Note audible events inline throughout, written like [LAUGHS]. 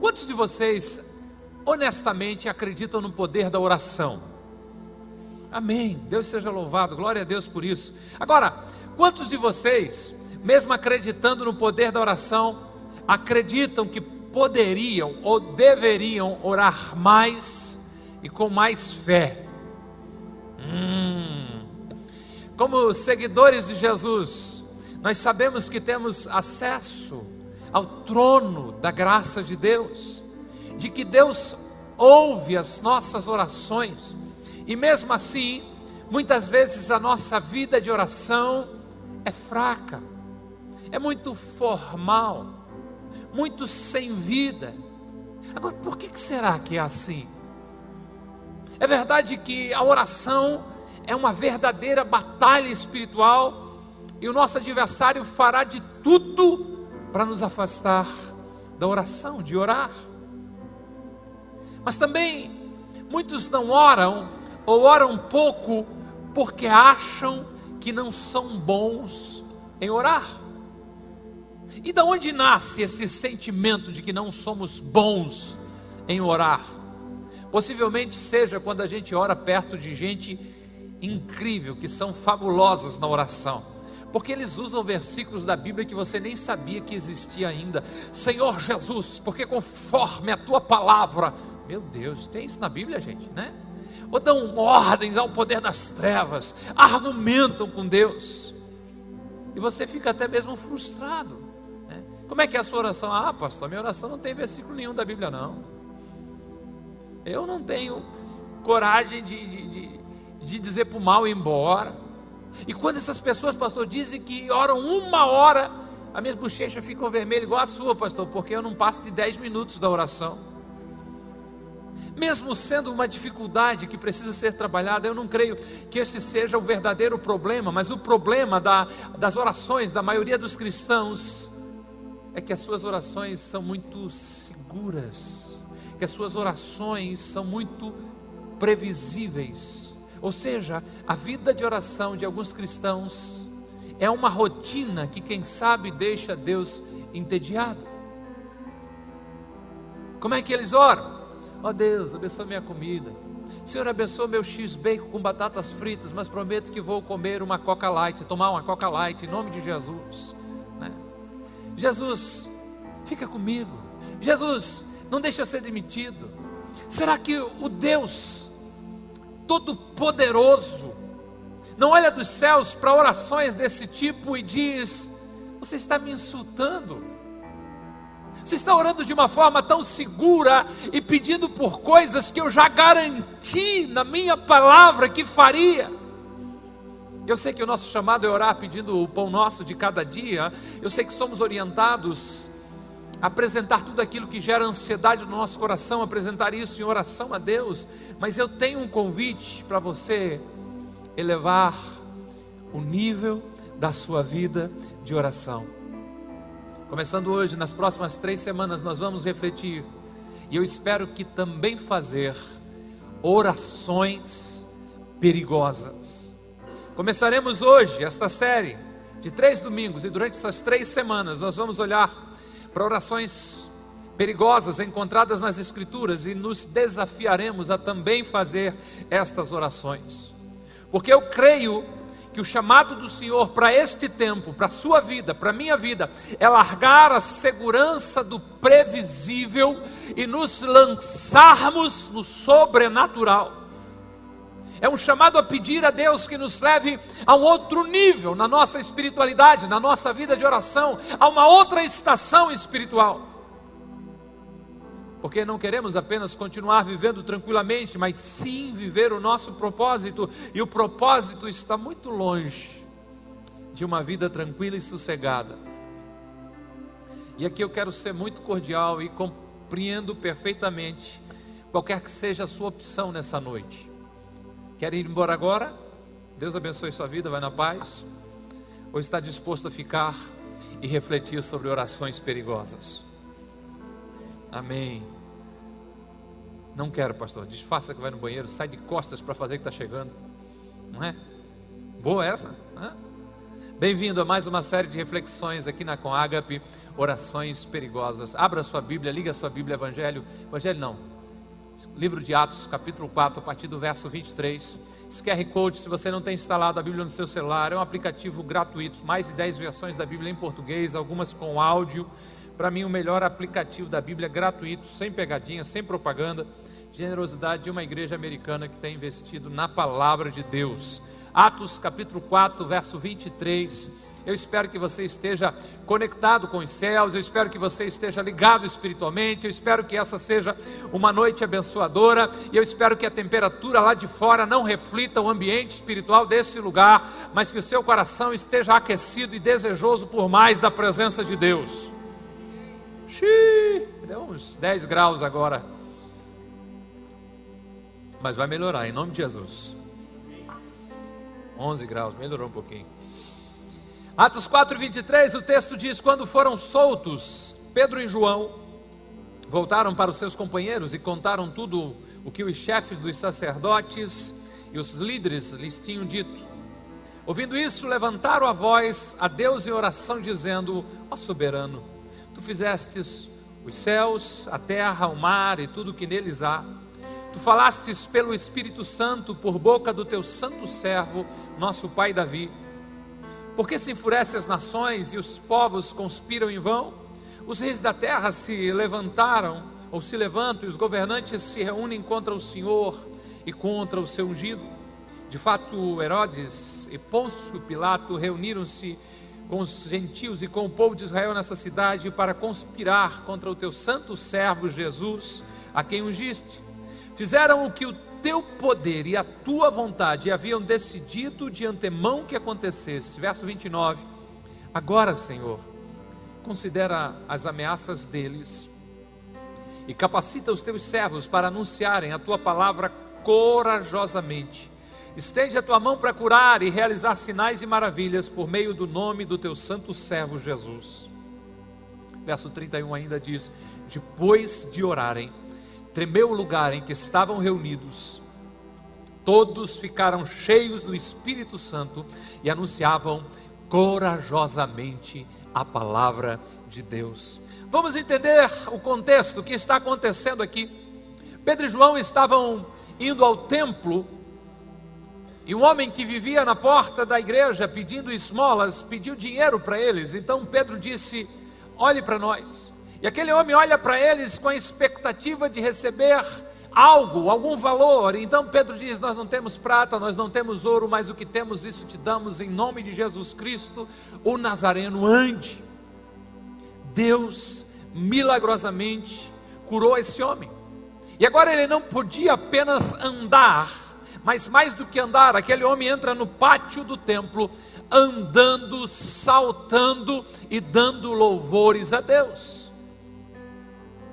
Quantos de vocês honestamente acreditam no poder da oração? Amém. Deus seja louvado. Glória a Deus por isso. Agora, quantos de vocês, mesmo acreditando no poder da oração, acreditam que poderiam ou deveriam orar mais e com mais fé? Hum. Como seguidores de Jesus, nós sabemos que temos acesso ao trono da graça de Deus, de que Deus ouve as nossas orações, e mesmo assim, muitas vezes a nossa vida de oração é fraca, é muito formal, muito sem vida. Agora, por que será que é assim? É verdade que a oração é uma verdadeira batalha espiritual e o nosso adversário fará de tudo para nos afastar da oração, de orar. Mas também muitos não oram ou oram pouco porque acham que não são bons em orar. E da onde nasce esse sentimento de que não somos bons em orar? Possivelmente seja quando a gente ora perto de gente incrível, que são fabulosas na oração. Porque eles usam versículos da Bíblia que você nem sabia que existia ainda. Senhor Jesus, porque conforme a tua palavra, meu Deus, tem isso na Bíblia, gente, né? Ou dão ordens ao poder das trevas, argumentam com Deus, e você fica até mesmo frustrado. Né? Como é que é a sua oração? Ah, pastor, minha oração não tem versículo nenhum da Bíblia, não. Eu não tenho coragem de, de, de de dizer para o mal ir embora. E quando essas pessoas, pastor, dizem que oram uma hora, a minha bochecha ficam vermelha igual a sua, pastor, porque eu não passo de 10 minutos da oração. Mesmo sendo uma dificuldade que precisa ser trabalhada, eu não creio que esse seja o verdadeiro problema, mas o problema da, das orações da maioria dos cristãos é que as suas orações são muito seguras, que as suas orações são muito previsíveis ou seja, a vida de oração de alguns cristãos é uma rotina que, quem sabe, deixa Deus entediado. Como é que eles oram? Ó oh Deus, abençoa minha comida. Senhor, abençoa meu x-bacon com batatas fritas, mas prometo que vou comer uma Coca Light, tomar uma Coca Light, em nome de Jesus. Né? Jesus, fica comigo. Jesus, não deixa eu ser demitido. Será que o Deus Todo-Poderoso, não olha dos céus para orações desse tipo e diz: Você está me insultando. Você está orando de uma forma tão segura e pedindo por coisas que eu já garanti na minha palavra que faria. Eu sei que o nosso chamado é orar pedindo o pão nosso de cada dia. Eu sei que somos orientados apresentar tudo aquilo que gera ansiedade no nosso coração, apresentar isso em oração a Deus, mas eu tenho um convite para você elevar o nível da sua vida de oração. Começando hoje, nas próximas três semanas, nós vamos refletir, e eu espero que também fazer orações perigosas. Começaremos hoje esta série de três domingos, e durante essas três semanas nós vamos olhar para orações perigosas encontradas nas Escrituras e nos desafiaremos a também fazer estas orações, porque eu creio que o chamado do Senhor para este tempo, para a sua vida, para a minha vida, é largar a segurança do previsível e nos lançarmos no sobrenatural. É um chamado a pedir a Deus que nos leve a um outro nível na nossa espiritualidade, na nossa vida de oração, a uma outra estação espiritual. Porque não queremos apenas continuar vivendo tranquilamente, mas sim viver o nosso propósito, e o propósito está muito longe de uma vida tranquila e sossegada. E aqui eu quero ser muito cordial e compreendo perfeitamente qualquer que seja a sua opção nessa noite. Quer ir embora agora? Deus abençoe sua vida, vai na paz. Ou está disposto a ficar e refletir sobre orações perigosas? Amém. Não quero, pastor. Disfarça que vai no banheiro, sai de costas para fazer que está chegando. Não é? Boa essa? Bem-vindo a mais uma série de reflexões aqui na Coagape, orações perigosas. Abra sua Bíblia, liga a sua Bíblia, Evangelho. Evangelho não. Livro de Atos, capítulo 4, a partir do verso 23. Esse QR Code, se você não tem instalado a Bíblia no seu celular, é um aplicativo gratuito, mais de 10 versões da Bíblia em português, algumas com áudio. Para mim, o melhor aplicativo da Bíblia gratuito, sem pegadinha, sem propaganda. Generosidade de uma igreja americana que tem investido na palavra de Deus. Atos capítulo 4, verso 23. Eu espero que você esteja conectado com os céus, eu espero que você esteja ligado espiritualmente, eu espero que essa seja uma noite abençoadora, e eu espero que a temperatura lá de fora não reflita o ambiente espiritual desse lugar, mas que o seu coração esteja aquecido e desejoso por mais da presença de Deus. Xiii, deu uns 10 graus agora, mas vai melhorar em nome de Jesus. 11 graus, melhorou um pouquinho. Atos 4, 23, o texto diz: Quando foram soltos, Pedro e João voltaram para os seus companheiros e contaram tudo o que os chefes dos sacerdotes e os líderes lhes tinham dito. Ouvindo isso, levantaram a voz a Deus em oração, dizendo: Ó soberano, tu fizestes os céus, a terra, o mar e tudo o que neles há Tu falastes pelo Espírito Santo por boca do teu santo servo, nosso pai Davi. Por que se enfurecem as nações e os povos conspiram em vão? Os reis da terra se levantaram, ou se levantam, e os governantes se reúnem contra o Senhor e contra o seu ungido. De fato, Herodes e Pôncio Pilato reuniram-se com os gentios e com o povo de Israel nessa cidade para conspirar contra o teu santo servo Jesus, a quem ungiste. Fizeram o que o teu poder e a tua vontade haviam decidido de antemão que acontecesse. Verso 29. Agora, Senhor, considera as ameaças deles e capacita os teus servos para anunciarem a tua palavra corajosamente. Estende a tua mão para curar e realizar sinais e maravilhas por meio do nome do teu santo servo Jesus. Verso 31 ainda diz: Depois de orarem, tremeu o lugar em que estavam reunidos. Todos ficaram cheios do Espírito Santo e anunciavam corajosamente a palavra de Deus. Vamos entender o contexto que está acontecendo aqui. Pedro e João estavam indo ao templo e um homem que vivia na porta da igreja pedindo esmolas pediu dinheiro para eles. Então Pedro disse: Olhe para nós. E aquele homem olha para eles com a expectativa de receber algo, algum valor. Então Pedro diz: Nós não temos prata, nós não temos ouro, mas o que temos, isso te damos em nome de Jesus Cristo, o Nazareno. Ande. Deus milagrosamente curou esse homem. E agora ele não podia apenas andar, mas mais do que andar, aquele homem entra no pátio do templo, andando, saltando e dando louvores a Deus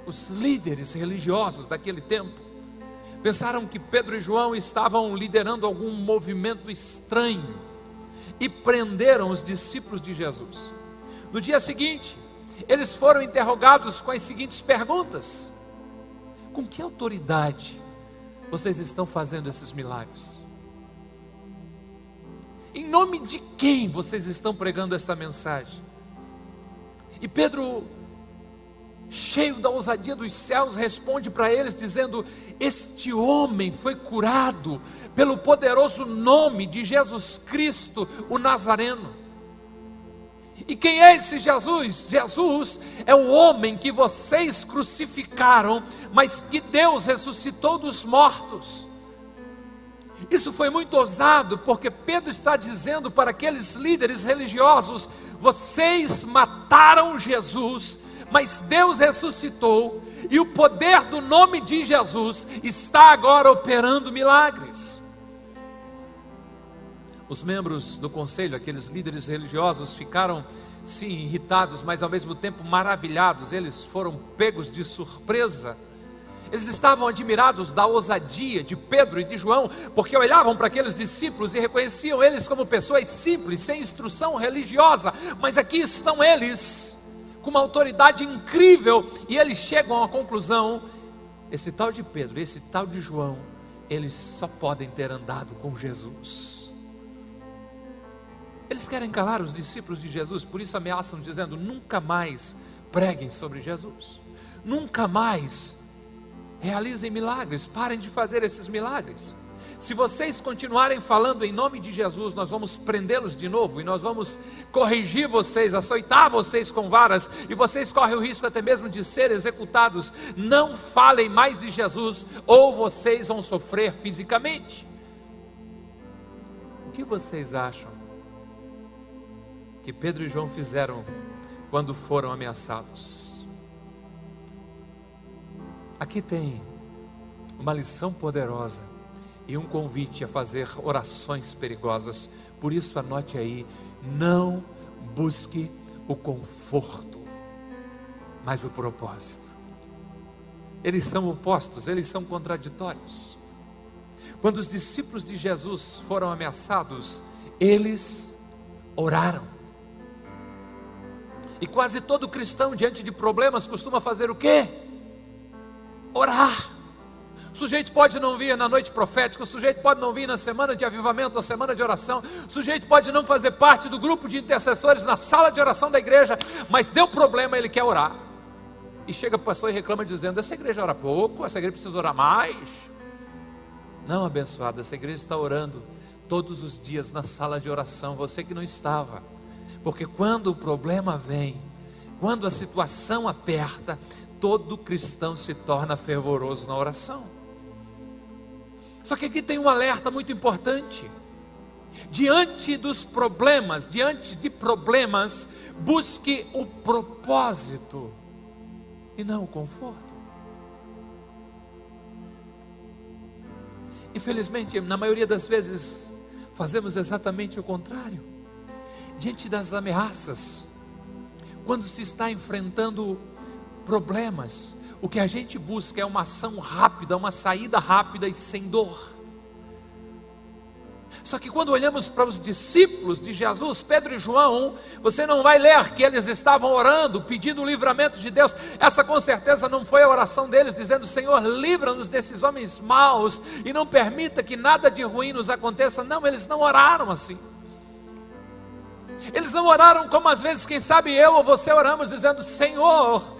os líderes religiosos daquele tempo pensaram que Pedro e João estavam liderando algum movimento estranho e prenderam os discípulos de Jesus. No dia seguinte, eles foram interrogados com as seguintes perguntas: Com que autoridade vocês estão fazendo esses milagres? Em nome de quem vocês estão pregando esta mensagem? E Pedro cheio da ousadia dos céus, responde para eles, dizendo: Este homem foi curado pelo poderoso nome de Jesus Cristo, o Nazareno. E quem é esse Jesus? Jesus é o homem que vocês crucificaram, mas que Deus ressuscitou dos mortos. Isso foi muito ousado, porque Pedro está dizendo para aqueles líderes religiosos: vocês mataram Jesus, mas Deus ressuscitou e o poder do nome de Jesus está agora operando milagres. Os membros do conselho, aqueles líderes religiosos, ficaram sim irritados, mas ao mesmo tempo maravilhados. Eles foram pegos de surpresa. Eles estavam admirados da ousadia de Pedro e de João, porque olhavam para aqueles discípulos e reconheciam eles como pessoas simples, sem instrução religiosa, mas aqui estão eles com uma autoridade incrível, e eles chegam à conclusão: esse tal de Pedro, esse tal de João, eles só podem ter andado com Jesus. Eles querem calar os discípulos de Jesus, por isso ameaçam, dizendo: nunca mais preguem sobre Jesus, nunca mais realizem milagres, parem de fazer esses milagres. Se vocês continuarem falando em nome de Jesus, nós vamos prendê-los de novo e nós vamos corrigir vocês, açoitar vocês com varas e vocês correm o risco até mesmo de ser executados. Não falem mais de Jesus ou vocês vão sofrer fisicamente. O que vocês acham que Pedro e João fizeram quando foram ameaçados? Aqui tem uma lição poderosa e um convite a fazer orações perigosas. Por isso, anote aí: não busque o conforto, mas o propósito. Eles são opostos, eles são contraditórios. Quando os discípulos de Jesus foram ameaçados, eles oraram. E quase todo cristão, diante de problemas, costuma fazer o quê? Orar. O sujeito pode não vir na noite profética, o sujeito pode não vir na semana de avivamento, a semana de oração, o sujeito pode não fazer parte do grupo de intercessores na sala de oração da igreja, mas deu problema, ele quer orar. E chega para o pastor e reclama dizendo: essa igreja ora pouco, essa igreja precisa orar mais. Não, abençoado, essa igreja está orando todos os dias na sala de oração, você que não estava. Porque quando o problema vem, quando a situação aperta, todo cristão se torna fervoroso na oração. Só que aqui tem um alerta muito importante. Diante dos problemas, diante de problemas, busque o propósito e não o conforto. Infelizmente, na maioria das vezes, fazemos exatamente o contrário. Diante das ameaças, quando se está enfrentando problemas, o que a gente busca é uma ação rápida, uma saída rápida e sem dor. Só que quando olhamos para os discípulos de Jesus, Pedro e João, você não vai ler que eles estavam orando, pedindo o livramento de Deus. Essa com certeza não foi a oração deles, dizendo: Senhor, livra-nos desses homens maus e não permita que nada de ruim nos aconteça. Não, eles não oraram assim. Eles não oraram como às vezes, quem sabe eu ou você oramos, dizendo: Senhor,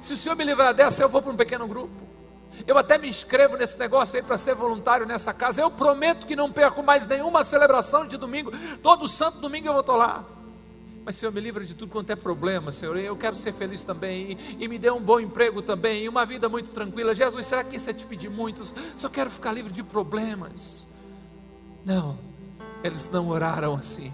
se o Senhor me livrar dessa, eu vou para um pequeno grupo. Eu até me inscrevo nesse negócio aí para ser voluntário nessa casa. Eu prometo que não perco mais nenhuma celebração de domingo. Todo santo domingo eu vou estar lá. Mas, Senhor, me livra de tudo quanto é problema, Senhor. Eu quero ser feliz também. E, e, me dê um bom emprego também. E uma vida muito tranquila. Jesus, será que isso é te pedir muito? Só quero ficar livre de problemas. Não, eles não oraram assim.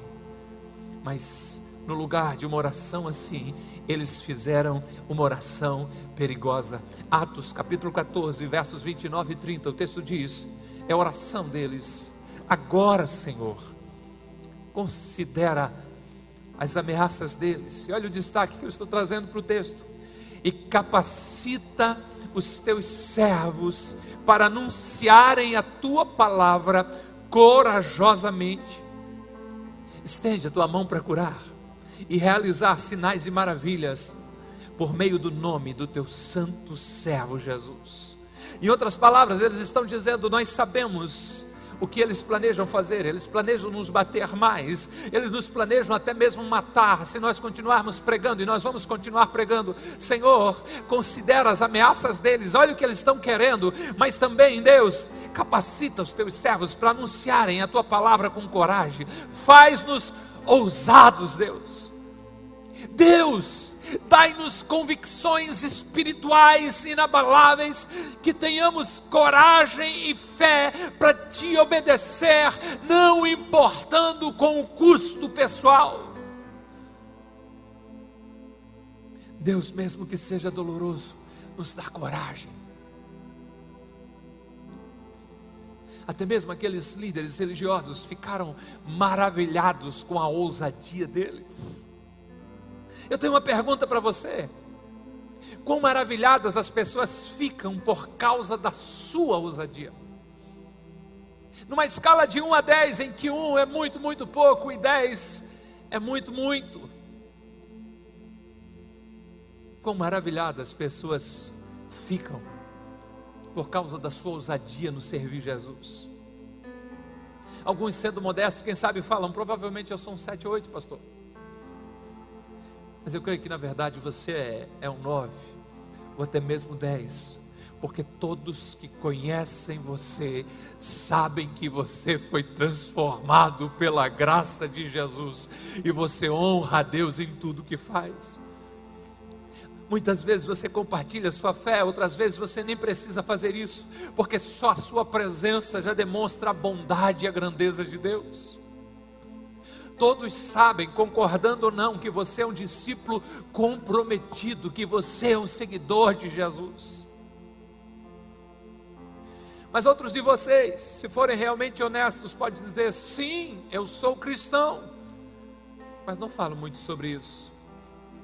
Mas no lugar de uma oração assim, eles fizeram uma oração perigosa. Atos capítulo 14, versos 29 e 30, o texto diz: é a oração deles. Agora, Senhor, considera as ameaças deles. E olha o destaque que eu estou trazendo para o texto. E capacita os teus servos para anunciarem a tua palavra corajosamente. Estende a tua mão para curar e realizar sinais e maravilhas por meio do nome do teu santo servo Jesus. Em outras palavras, eles estão dizendo: Nós sabemos o que eles planejam fazer, eles planejam nos bater mais, eles nos planejam até mesmo matar, se nós continuarmos pregando, e nós vamos continuar pregando. Senhor, considera as ameaças deles, olha o que eles estão querendo, mas também, Deus, capacita os teus servos para anunciarem a tua palavra com coragem, faz-nos ousados, Deus. Deus, dai-nos convicções espirituais inabaláveis, que tenhamos coragem e fé para te obedecer, não importando com o custo pessoal. Deus, mesmo que seja doloroso, nos dá coragem. Até mesmo aqueles líderes religiosos ficaram maravilhados com a ousadia deles. Eu tenho uma pergunta para você. Quão maravilhadas as pessoas ficam por causa da sua ousadia? Numa escala de 1 a 10, em que 1 é muito, muito pouco e 10 é muito, muito. Quão maravilhadas as pessoas ficam por causa da sua ousadia no servir Jesus. Alguns sendo modestos, quem sabe falam, provavelmente eu sou um 7 ou 8, pastor. Mas eu creio que na verdade você é, é um 9, ou até mesmo 10 porque todos que conhecem você sabem que você foi transformado pela graça de Jesus e você honra a Deus em tudo que faz. Muitas vezes você compartilha sua fé, outras vezes você nem precisa fazer isso, porque só a sua presença já demonstra a bondade e a grandeza de Deus. Todos sabem, concordando ou não, que você é um discípulo comprometido, que você é um seguidor de Jesus. Mas outros de vocês, se forem realmente honestos, podem dizer: sim, eu sou cristão. Mas não falo muito sobre isso.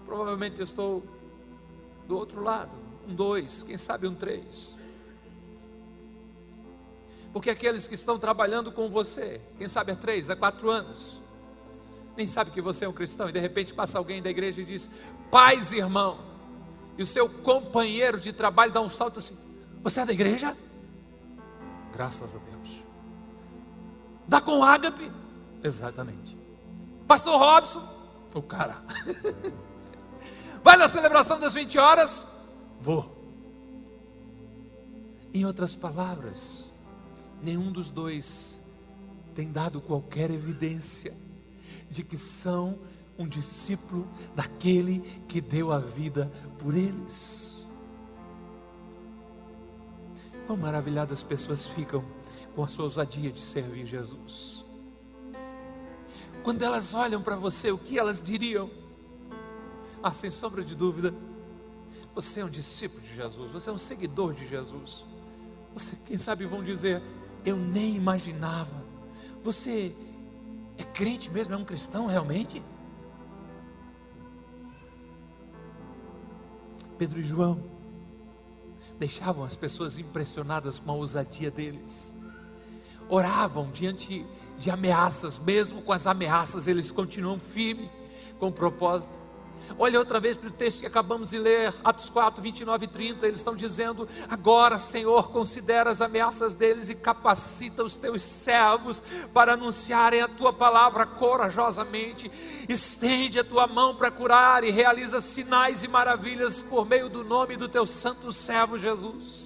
Provavelmente estou do outro lado, um dois, quem sabe um três. Porque aqueles que estão trabalhando com você, quem sabe há três, há quatro anos, nem sabe que você é um cristão, e de repente passa alguém da igreja e diz: Paz, irmão, e o seu companheiro de trabalho dá um salto assim: Você é da igreja? Graças a Deus. Dá com ágape? Exatamente. Pastor Robson? O cara. [LAUGHS] Vai na celebração das 20 horas? Vou. Em outras palavras, nenhum dos dois tem dado qualquer evidência de que são um discípulo daquele que deu a vida por eles. Quão maravilhadas as pessoas ficam com a sua ousadia de servir Jesus. Quando elas olham para você, o que elas diriam? Ah, sem sombra de dúvida, você é um discípulo de Jesus, você é um seguidor de Jesus. Você, quem sabe, vão dizer: Eu nem imaginava. Você é crente mesmo, é um cristão realmente? Pedro e João deixavam as pessoas impressionadas com a ousadia deles. Oravam diante de ameaças, mesmo com as ameaças, eles continuam firmes com o propósito. Olha outra vez para o texto que acabamos de ler, Atos 4, 29 e 30. Eles estão dizendo: Agora, Senhor, considera as ameaças deles e capacita os teus servos para anunciarem a tua palavra corajosamente. Estende a tua mão para curar e realiza sinais e maravilhas por meio do nome do teu santo servo Jesus.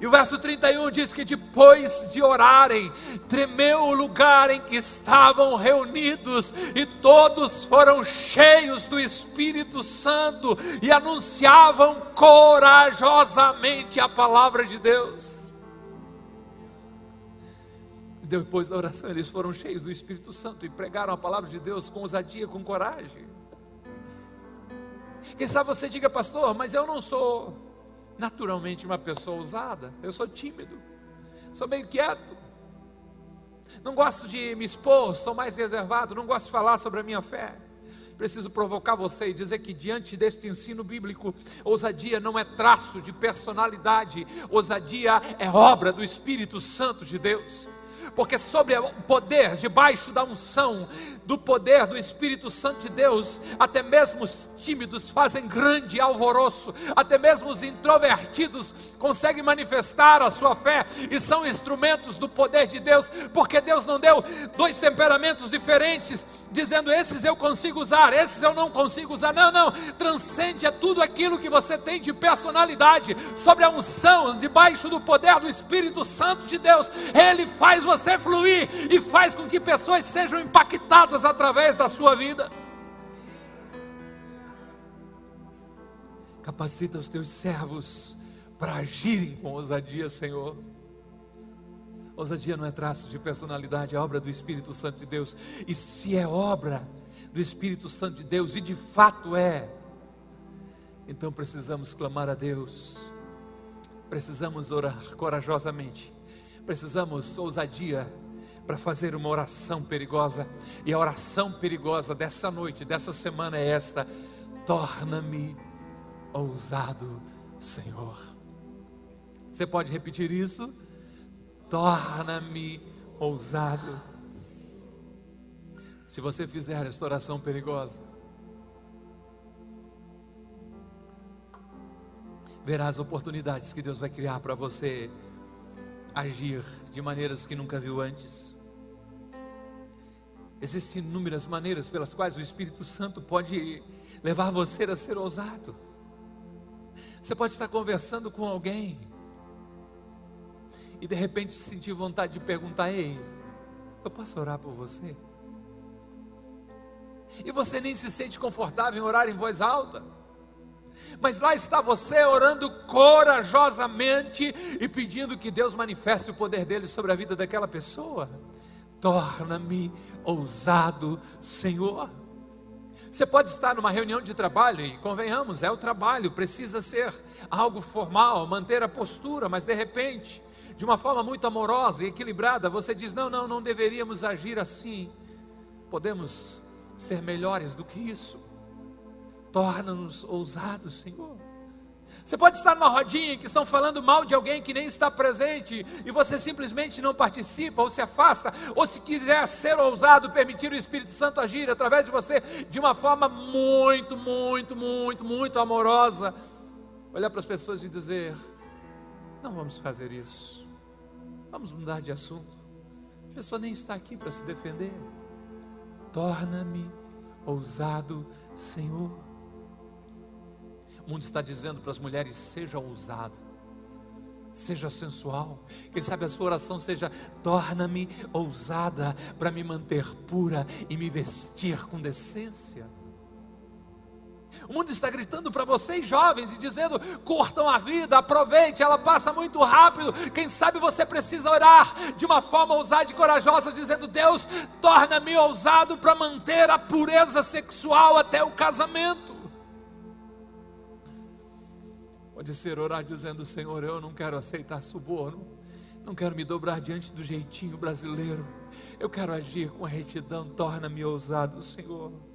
E o verso 31 diz que depois de orarem, tremeu o lugar em que estavam reunidos, e todos foram cheios do Espírito Santo e anunciavam corajosamente a palavra de Deus. Depois da oração, eles foram cheios do Espírito Santo e pregaram a palavra de Deus com ousadia, com coragem. Quem sabe você diga, pastor, mas eu não sou naturalmente uma pessoa ousada. Eu sou tímido, sou meio quieto. Não gosto de me expor, sou mais reservado, não gosto de falar sobre a minha fé. Preciso provocar você e dizer que, diante deste ensino bíblico, ousadia não é traço de personalidade, ousadia é obra do Espírito Santo de Deus porque sobre o poder, debaixo da unção, do poder do Espírito Santo de Deus, até mesmo os tímidos fazem grande alvoroço, até mesmo os introvertidos conseguem manifestar a sua fé e são instrumentos do poder de Deus, porque Deus não deu dois temperamentos diferentes, dizendo esses eu consigo usar, esses eu não consigo usar. Não, não, transcende a tudo aquilo que você tem de personalidade, sobre a unção, debaixo do poder do Espírito Santo de Deus, Ele faz você fluir e faz com que pessoas sejam impactadas através da sua vida. Capacita os teus servos para agirem com ousadia, Senhor. Ousadia não é traço de personalidade, é obra do Espírito Santo de Deus. E se é obra do Espírito Santo de Deus, e de fato é, então precisamos clamar a Deus, precisamos orar corajosamente precisamos ousadia para fazer uma oração perigosa. E a oração perigosa dessa noite, dessa semana é esta: torna-me ousado, Senhor. Você pode repetir isso? Torna-me ousado. Se você fizer esta oração perigosa, verá as oportunidades que Deus vai criar para você agir de maneiras que nunca viu antes. Existem inúmeras maneiras pelas quais o Espírito Santo pode levar você a ser ousado. Você pode estar conversando com alguém e de repente sentir vontade de perguntar: Ei, eu posso orar por você? E você nem se sente confortável em orar em voz alta. Mas lá está você orando corajosamente e pedindo que Deus manifeste o poder dele sobre a vida daquela pessoa. Torna-me ousado, Senhor. Você pode estar numa reunião de trabalho e convenhamos, é o trabalho, precisa ser algo formal, manter a postura, mas de repente, de uma forma muito amorosa e equilibrada, você diz: não, não, não deveríamos agir assim. Podemos ser melhores do que isso. Torna-nos ousados, Senhor. Você pode estar numa rodinha que estão falando mal de alguém que nem está presente e você simplesmente não participa ou se afasta, ou se quiser ser ousado, permitir o Espírito Santo agir através de você de uma forma muito, muito, muito, muito amorosa. Olhar para as pessoas e dizer: Não vamos fazer isso, vamos mudar de assunto. A pessoa nem está aqui para se defender. Torna-me ousado, Senhor. O mundo está dizendo para as mulheres: seja ousado, seja sensual. Quem sabe a sua oração seja: torna-me ousada para me manter pura e me vestir com decência. O mundo está gritando para vocês jovens e dizendo: curtam a vida, aproveite, ela passa muito rápido. Quem sabe você precisa orar de uma forma ousada e corajosa, dizendo: Deus, torna-me ousado para manter a pureza sexual até o casamento. Pode ser orar dizendo: Senhor, eu não quero aceitar suborno, não quero me dobrar diante do jeitinho brasileiro, eu quero agir com retidão, torna-me ousado, Senhor.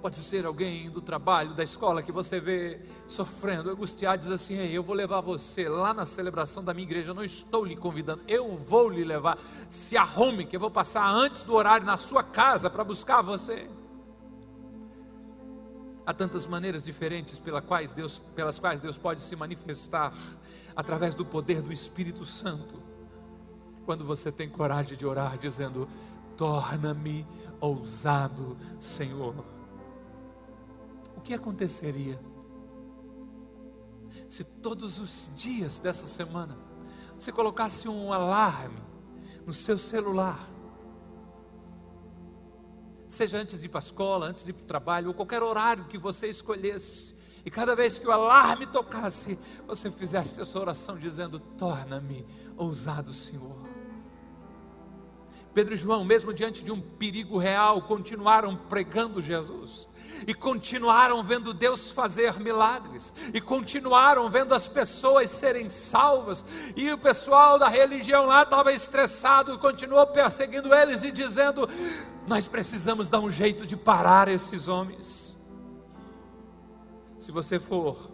Pode ser alguém do trabalho, da escola que você vê sofrendo, angustiado, diz assim: Ei, eu vou levar você lá na celebração da minha igreja. Eu não estou lhe convidando, eu vou lhe levar. Se arrume, que eu vou passar antes do horário na sua casa para buscar você. Há tantas maneiras diferentes pelas quais, Deus, pelas quais Deus pode se manifestar através do poder do Espírito Santo. Quando você tem coragem de orar, dizendo: Torna-me ousado, Senhor. Que aconteceria se todos os dias dessa semana você colocasse um alarme no seu celular? seja antes de ir para a escola, antes de ir para o trabalho, ou qualquer horário que você escolhesse, e cada vez que o alarme tocasse, você fizesse essa oração dizendo: Torna-me ousado, Senhor. Pedro e João, mesmo diante de um perigo real, continuaram pregando Jesus e continuaram vendo Deus fazer milagres, e continuaram vendo as pessoas serem salvas, e o pessoal da religião lá estava estressado e continuou perseguindo eles e dizendo: Nós precisamos dar um jeito de parar esses homens. Se você for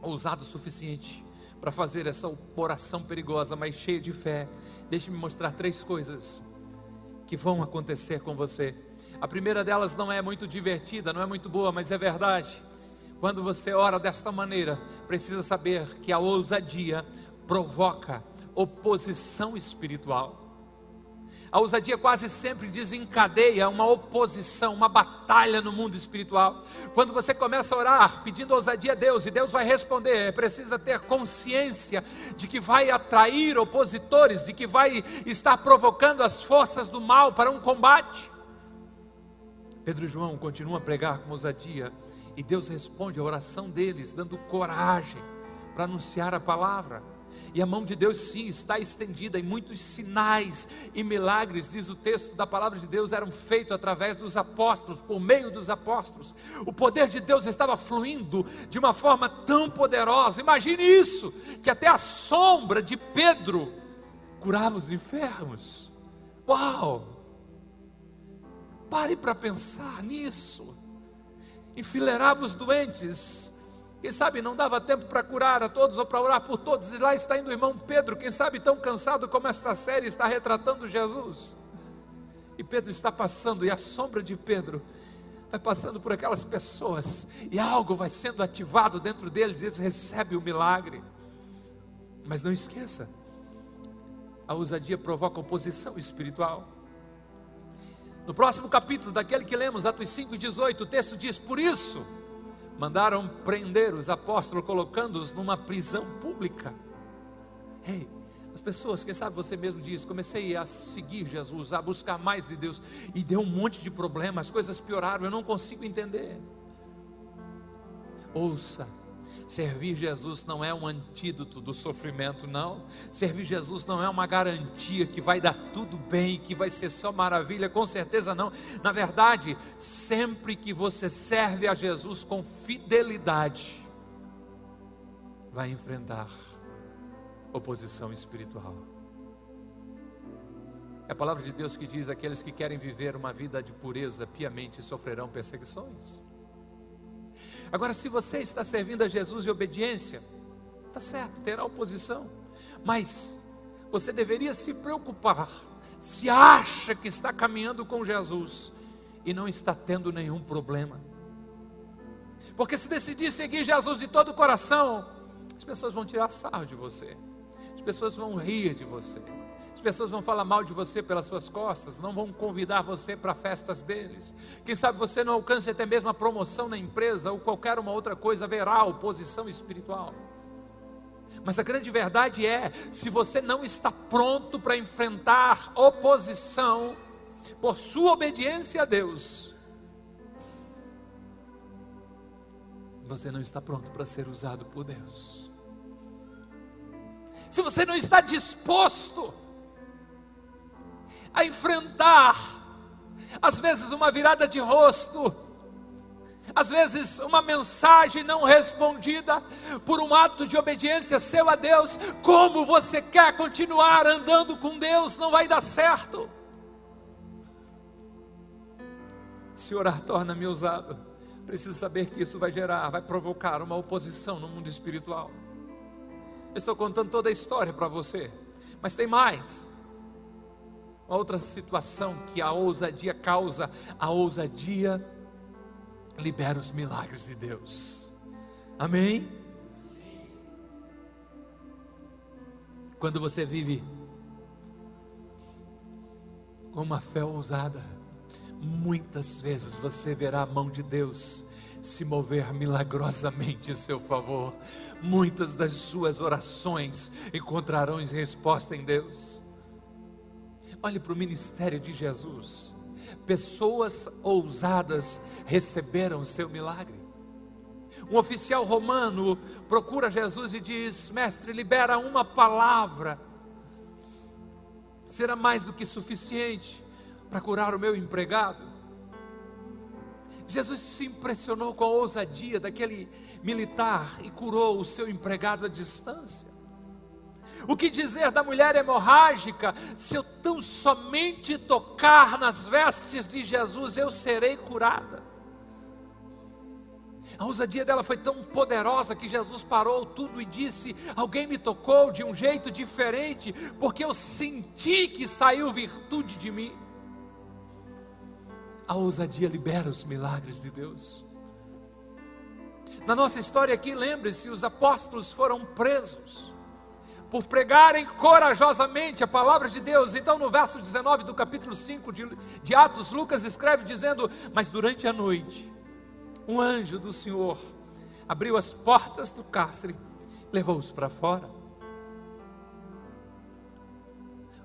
ousado o suficiente para fazer essa oração perigosa, mas cheia de fé, deixe-me mostrar três coisas que vão acontecer com você a primeira delas não é muito divertida, não é muito boa, mas é verdade. Quando você ora desta maneira, precisa saber que a ousadia provoca oposição espiritual. A ousadia quase sempre desencadeia uma oposição, uma batalha no mundo espiritual. Quando você começa a orar pedindo ousadia a Deus e Deus vai responder, precisa ter consciência de que vai atrair opositores, de que vai estar provocando as forças do mal para um combate. Pedro e João continuam a pregar com ousadia e Deus responde a oração deles, dando coragem para anunciar a palavra. E a mão de Deus sim está estendida e muitos sinais e milagres, diz o texto da palavra de Deus, eram feitos através dos apóstolos, por meio dos apóstolos. O poder de Deus estava fluindo de uma forma tão poderosa. Imagine isso, que até a sombra de Pedro curava os enfermos. Uau! Pare para pensar nisso. Enfileirava os doentes. Quem sabe não dava tempo para curar a todos ou para orar por todos. E lá está indo o irmão Pedro, quem sabe tão cansado como esta série está retratando Jesus. E Pedro está passando, e a sombra de Pedro vai passando por aquelas pessoas, e algo vai sendo ativado dentro deles, e eles recebem o milagre. Mas não esqueça, a ousadia provoca oposição espiritual. No próximo capítulo, daquele que lemos, Atos 5 e 18, o texto diz: Por isso, mandaram prender os apóstolos, colocando-os numa prisão pública. Ei, as pessoas, quem sabe você mesmo diz, comecei a seguir Jesus, a buscar mais de Deus, e deu um monte de problemas, as coisas pioraram, eu não consigo entender. Ouça, Servir Jesus não é um antídoto do sofrimento, não. Servir Jesus não é uma garantia que vai dar tudo bem, que vai ser só maravilha, com certeza não. Na verdade, sempre que você serve a Jesus com fidelidade, vai enfrentar oposição espiritual. É a palavra de Deus que diz: aqueles que querem viver uma vida de pureza piamente sofrerão perseguições. Agora, se você está servindo a Jesus em obediência, está certo, terá oposição, mas você deveria se preocupar se acha que está caminhando com Jesus e não está tendo nenhum problema. Porque se decidir seguir Jesus de todo o coração, as pessoas vão tirar sarro de você, as pessoas vão rir de você. As pessoas vão falar mal de você pelas suas costas, não vão convidar você para festas deles. Quem sabe você não alcance até mesmo a promoção na empresa ou qualquer uma outra coisa, haverá oposição espiritual. Mas a grande verdade é: se você não está pronto para enfrentar oposição por sua obediência a Deus, você não está pronto para ser usado por Deus. Se você não está disposto a enfrentar, às vezes, uma virada de rosto, às vezes, uma mensagem não respondida por um ato de obediência seu a Deus. Como você quer continuar andando com Deus, não vai dar certo. Se orar torna-me ousado, preciso saber que isso vai gerar, vai provocar uma oposição no mundo espiritual. Eu estou contando toda a história para você, mas tem mais. Uma outra situação que a ousadia causa, a ousadia libera os milagres de Deus. Amém? Quando você vive com uma fé ousada, muitas vezes você verá a mão de Deus se mover milagrosamente em seu favor. Muitas das suas orações encontrarão resposta em Deus. Olhe para o ministério de Jesus. Pessoas ousadas receberam o seu milagre. Um oficial romano procura Jesus e diz: Mestre, libera uma palavra, será mais do que suficiente para curar o meu empregado. Jesus se impressionou com a ousadia daquele militar e curou o seu empregado à distância. O que dizer da mulher hemorrágica? Se eu tão somente tocar nas vestes de Jesus, eu serei curada. A ousadia dela foi tão poderosa que Jesus parou tudo e disse: Alguém me tocou de um jeito diferente, porque eu senti que saiu virtude de mim. A ousadia libera os milagres de Deus. Na nossa história aqui, lembre-se: os apóstolos foram presos por pregarem corajosamente a palavra de Deus. Então, no verso 19 do capítulo 5 de, de Atos, Lucas escreve dizendo: Mas durante a noite, um anjo do Senhor abriu as portas do cárcere, levou-os para fora.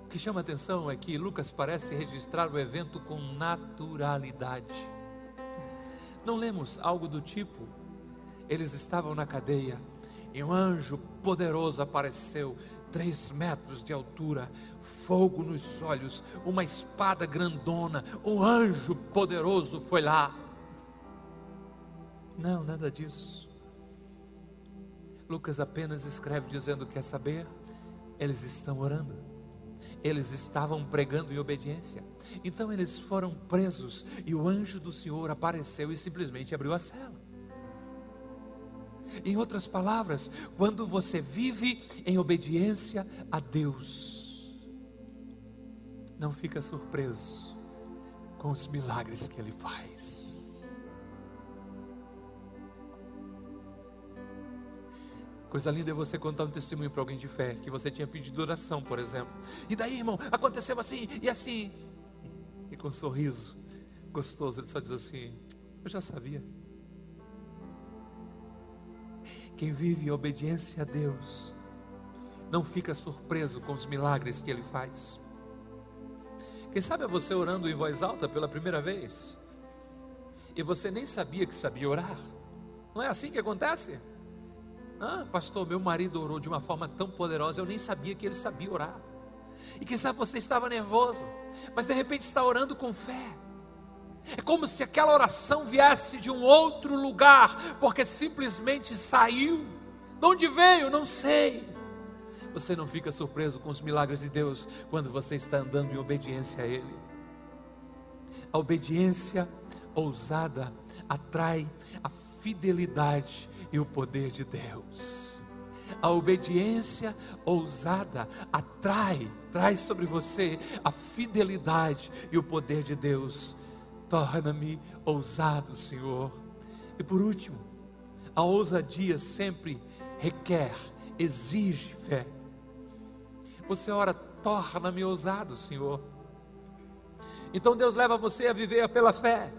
O que chama atenção é que Lucas parece registrar o evento com naturalidade. Não lemos algo do tipo: eles estavam na cadeia e um anjo poderoso apareceu, três metros de altura, fogo nos olhos, uma espada grandona. O anjo poderoso foi lá. Não, nada disso. Lucas apenas escreve dizendo: Quer saber? Eles estão orando, eles estavam pregando em obediência. Então eles foram presos e o anjo do Senhor apareceu e simplesmente abriu a cela. Em outras palavras, quando você vive em obediência a Deus, não fica surpreso com os milagres que Ele faz. Coisa linda é você contar um testemunho para alguém de fé, que você tinha pedido oração, por exemplo. E daí, irmão, aconteceu assim e assim. E com um sorriso gostoso, ele só diz assim: Eu já sabia. Quem vive em obediência a Deus, não fica surpreso com os milagres que Ele faz. Quem sabe é você orando em voz alta pela primeira vez, e você nem sabia que sabia orar. Não é assim que acontece? Ah, pastor, meu marido orou de uma forma tão poderosa, eu nem sabia que ele sabia orar. E quem sabe você estava nervoso, mas de repente está orando com fé. É como se aquela oração viesse de um outro lugar, porque simplesmente saiu. De onde veio? Não sei. Você não fica surpreso com os milagres de Deus quando você está andando em obediência a Ele. A obediência ousada atrai a fidelidade e o poder de Deus. A obediência ousada atrai, traz sobre você a fidelidade e o poder de Deus. Torna-me ousado, Senhor. E por último, a ousadia sempre requer, exige fé. Você ora, torna-me ousado, Senhor. Então Deus leva você a viver pela fé,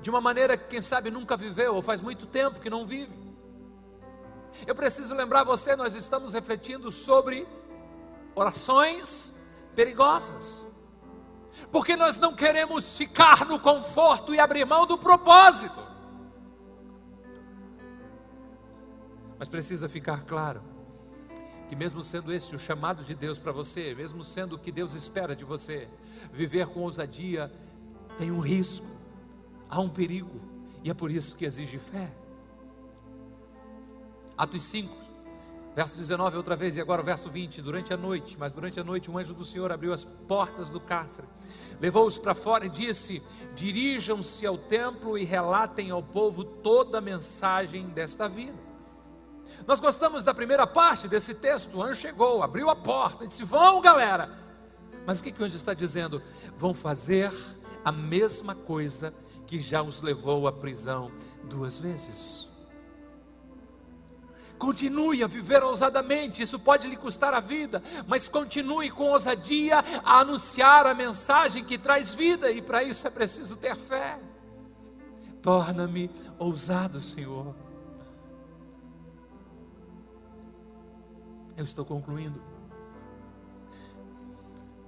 de uma maneira que quem sabe nunca viveu, ou faz muito tempo que não vive. Eu preciso lembrar você, nós estamos refletindo sobre orações perigosas. Porque nós não queremos ficar no conforto e abrir mão do propósito. Mas precisa ficar claro que, mesmo sendo este o chamado de Deus para você, mesmo sendo o que Deus espera de você, viver com ousadia tem um risco, há um perigo, e é por isso que exige fé. Atos 5, verso 19, outra vez, e agora o verso 20. Durante a noite, mas durante a noite, um anjo do Senhor abriu as portas do cárcere, levou-os para fora e disse: Dirijam-se ao templo e relatem ao povo toda a mensagem desta vida. Nós gostamos da primeira parte desse texto. O anjo chegou, abriu a porta e disse: Vão, galera. Mas o que, que o anjo está dizendo? Vão fazer a mesma coisa que já os levou à prisão duas vezes. Continue a viver ousadamente, isso pode lhe custar a vida, mas continue com ousadia a anunciar a mensagem que traz vida, e para isso é preciso ter fé. Torna-me ousado, Senhor. Eu estou concluindo.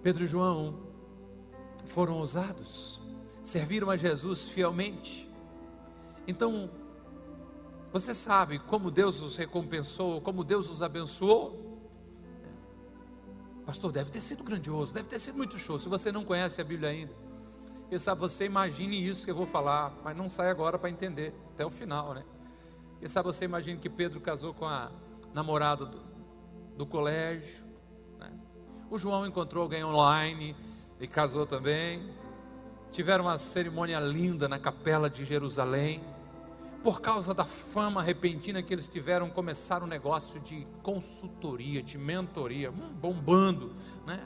Pedro e João foram ousados, serviram a Jesus fielmente. Então, você sabe como Deus os recompensou, como Deus os abençoou? Pastor, deve ter sido grandioso, deve ter sido muito show. Se você não conhece a Bíblia ainda, quem sabe você imagine isso que eu vou falar, mas não sai agora para entender, até o final, né? Quem sabe você imagine que Pedro casou com a namorada do, do colégio. Né? O João encontrou alguém online e casou também. Tiveram uma cerimônia linda na capela de Jerusalém por causa da fama repentina que eles tiveram, começaram um negócio de consultoria, de mentoria, hum, bombando, né?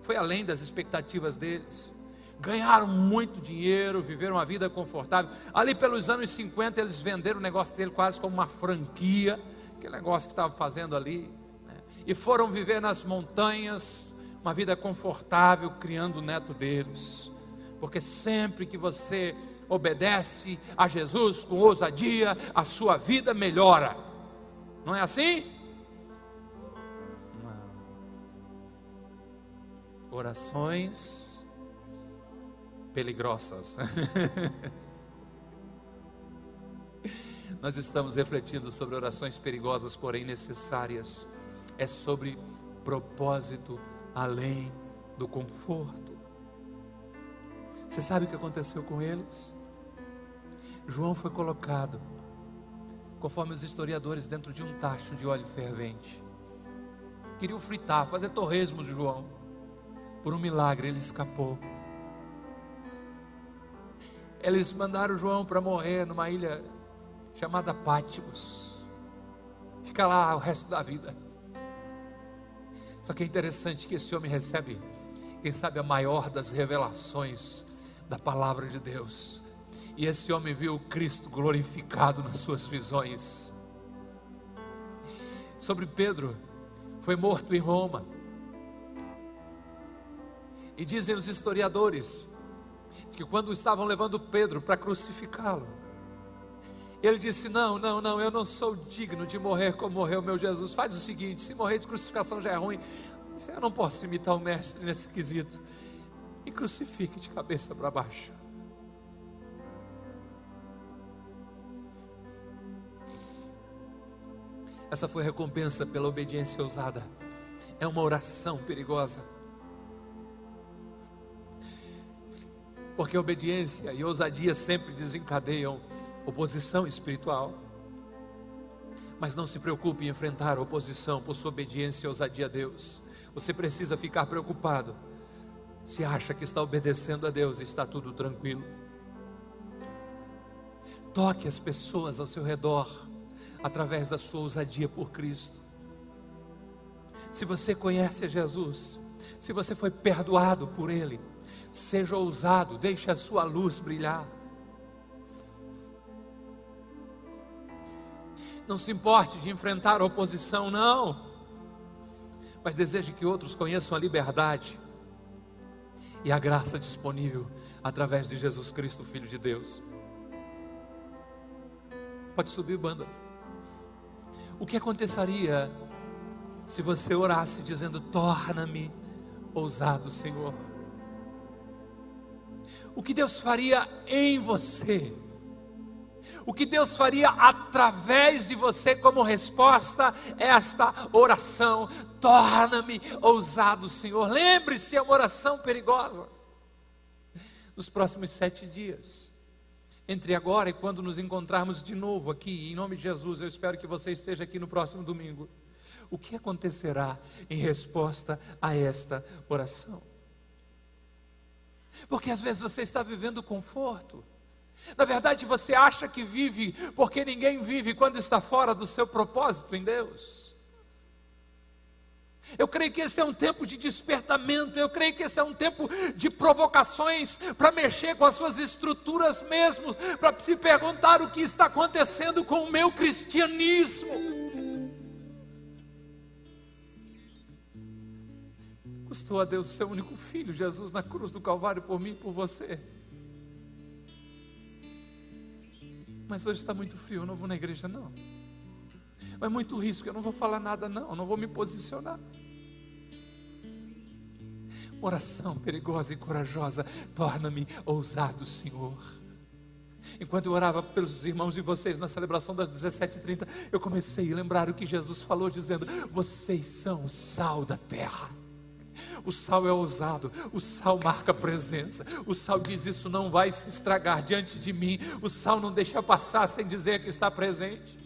Foi além das expectativas deles. Ganharam muito dinheiro, viveram uma vida confortável. Ali pelos anos 50, eles venderam o negócio dele quase como uma franquia, aquele negócio que estava fazendo ali. Né? E foram viver nas montanhas, uma vida confortável, criando o neto deles. Porque sempre que você obedece a Jesus com ousadia, a sua vida melhora. Não é assim? Não. Orações peligrosas. [LAUGHS] Nós estamos refletindo sobre orações perigosas, porém necessárias. É sobre propósito além do conforto. Você sabe o que aconteceu com eles? João foi colocado, conforme os historiadores, dentro de um tacho de óleo fervente. Queriam fritar, fazer torresmo de João. Por um milagre ele escapou. Eles mandaram João para morrer numa ilha chamada Pátimos. Fica lá o resto da vida. Só que é interessante que esse homem recebe, quem sabe, a maior das revelações da palavra de Deus. E esse homem viu Cristo glorificado nas suas visões. sobre Pedro foi morto em Roma. E dizem os historiadores que quando estavam levando Pedro para crucificá-lo, ele disse: Não, não, não, eu não sou digno de morrer como morreu meu Jesus. Faz o seguinte: se morrer de crucificação já é ruim, eu não posso imitar o mestre nesse quesito. E crucifique de cabeça para baixo. Essa foi recompensa pela obediência ousada. É uma oração perigosa. Porque obediência e ousadia sempre desencadeiam oposição espiritual. Mas não se preocupe em enfrentar a oposição por sua obediência e ousadia a Deus. Você precisa ficar preocupado se acha que está obedecendo a Deus está tudo tranquilo. Toque as pessoas ao seu redor através da sua ousadia por Cristo. Se você conhece a Jesus, se você foi perdoado por Ele, seja ousado, deixe a sua luz brilhar. Não se importe de enfrentar a oposição, não. Mas deseje que outros conheçam a liberdade e a graça disponível através de Jesus Cristo, Filho de Deus. Pode subir, banda. O que aconteceria se você orasse dizendo: Torna-me ousado, Senhor? O que Deus faria em você? o que Deus faria através de você como resposta a esta oração. Torna-me ousado, Senhor. Lembre-se, é uma oração perigosa. Nos próximos sete dias, entre agora e quando nos encontrarmos de novo aqui, em nome de Jesus, eu espero que você esteja aqui no próximo domingo. O que acontecerá em resposta a esta oração? Porque às vezes você está vivendo conforto. Na verdade, você acha que vive porque ninguém vive quando está fora do seu propósito em Deus. Eu creio que esse é um tempo de despertamento, eu creio que esse é um tempo de provocações para mexer com as suas estruturas mesmo, para se perguntar o que está acontecendo com o meu cristianismo. Custou a Deus o seu único filho, Jesus, na cruz do Calvário, por mim e por você. Mas hoje está muito frio, eu não vou na igreja, não. É muito risco, eu não vou falar nada, não, eu não vou me posicionar. Oração perigosa e corajosa, torna-me ousado, Senhor. Enquanto eu orava pelos irmãos de vocês na celebração das 17h30, eu comecei a lembrar o que Jesus falou, dizendo: Vocês são o sal da terra. O sal é ousado, o sal marca presença. O sal diz: Isso não vai se estragar diante de mim. O sal não deixa passar sem dizer que está presente.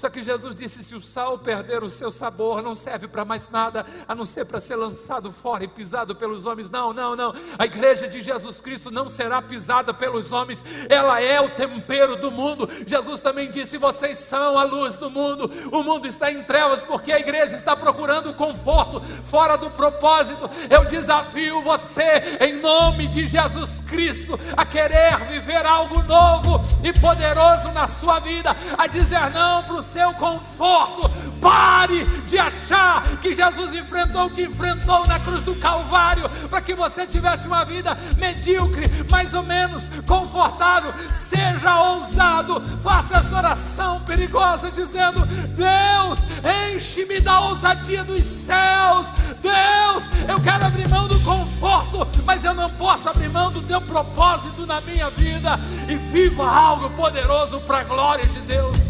Só que Jesus disse: se o sal perder o seu sabor, não serve para mais nada, a não ser para ser lançado fora e pisado pelos homens. Não, não, não. A igreja de Jesus Cristo não será pisada pelos homens, ela é o tempero do mundo. Jesus também disse: vocês são a luz do mundo. O mundo está em trevas porque a igreja está procurando conforto fora do propósito. Eu desafio você, em nome de Jesus Cristo, a querer viver algo novo e poderoso na sua vida, a dizer não para o seu conforto. Pare de achar que Jesus enfrentou o que enfrentou na cruz do Calvário para que você tivesse uma vida medíocre, mais ou menos confortável. Seja ousado, faça essa oração perigosa dizendo: Deus, enche-me da ousadia dos céus. Deus, eu quero abrir mão do conforto, mas eu não posso abrir mão do teu propósito na minha vida e viva algo poderoso para a glória de Deus.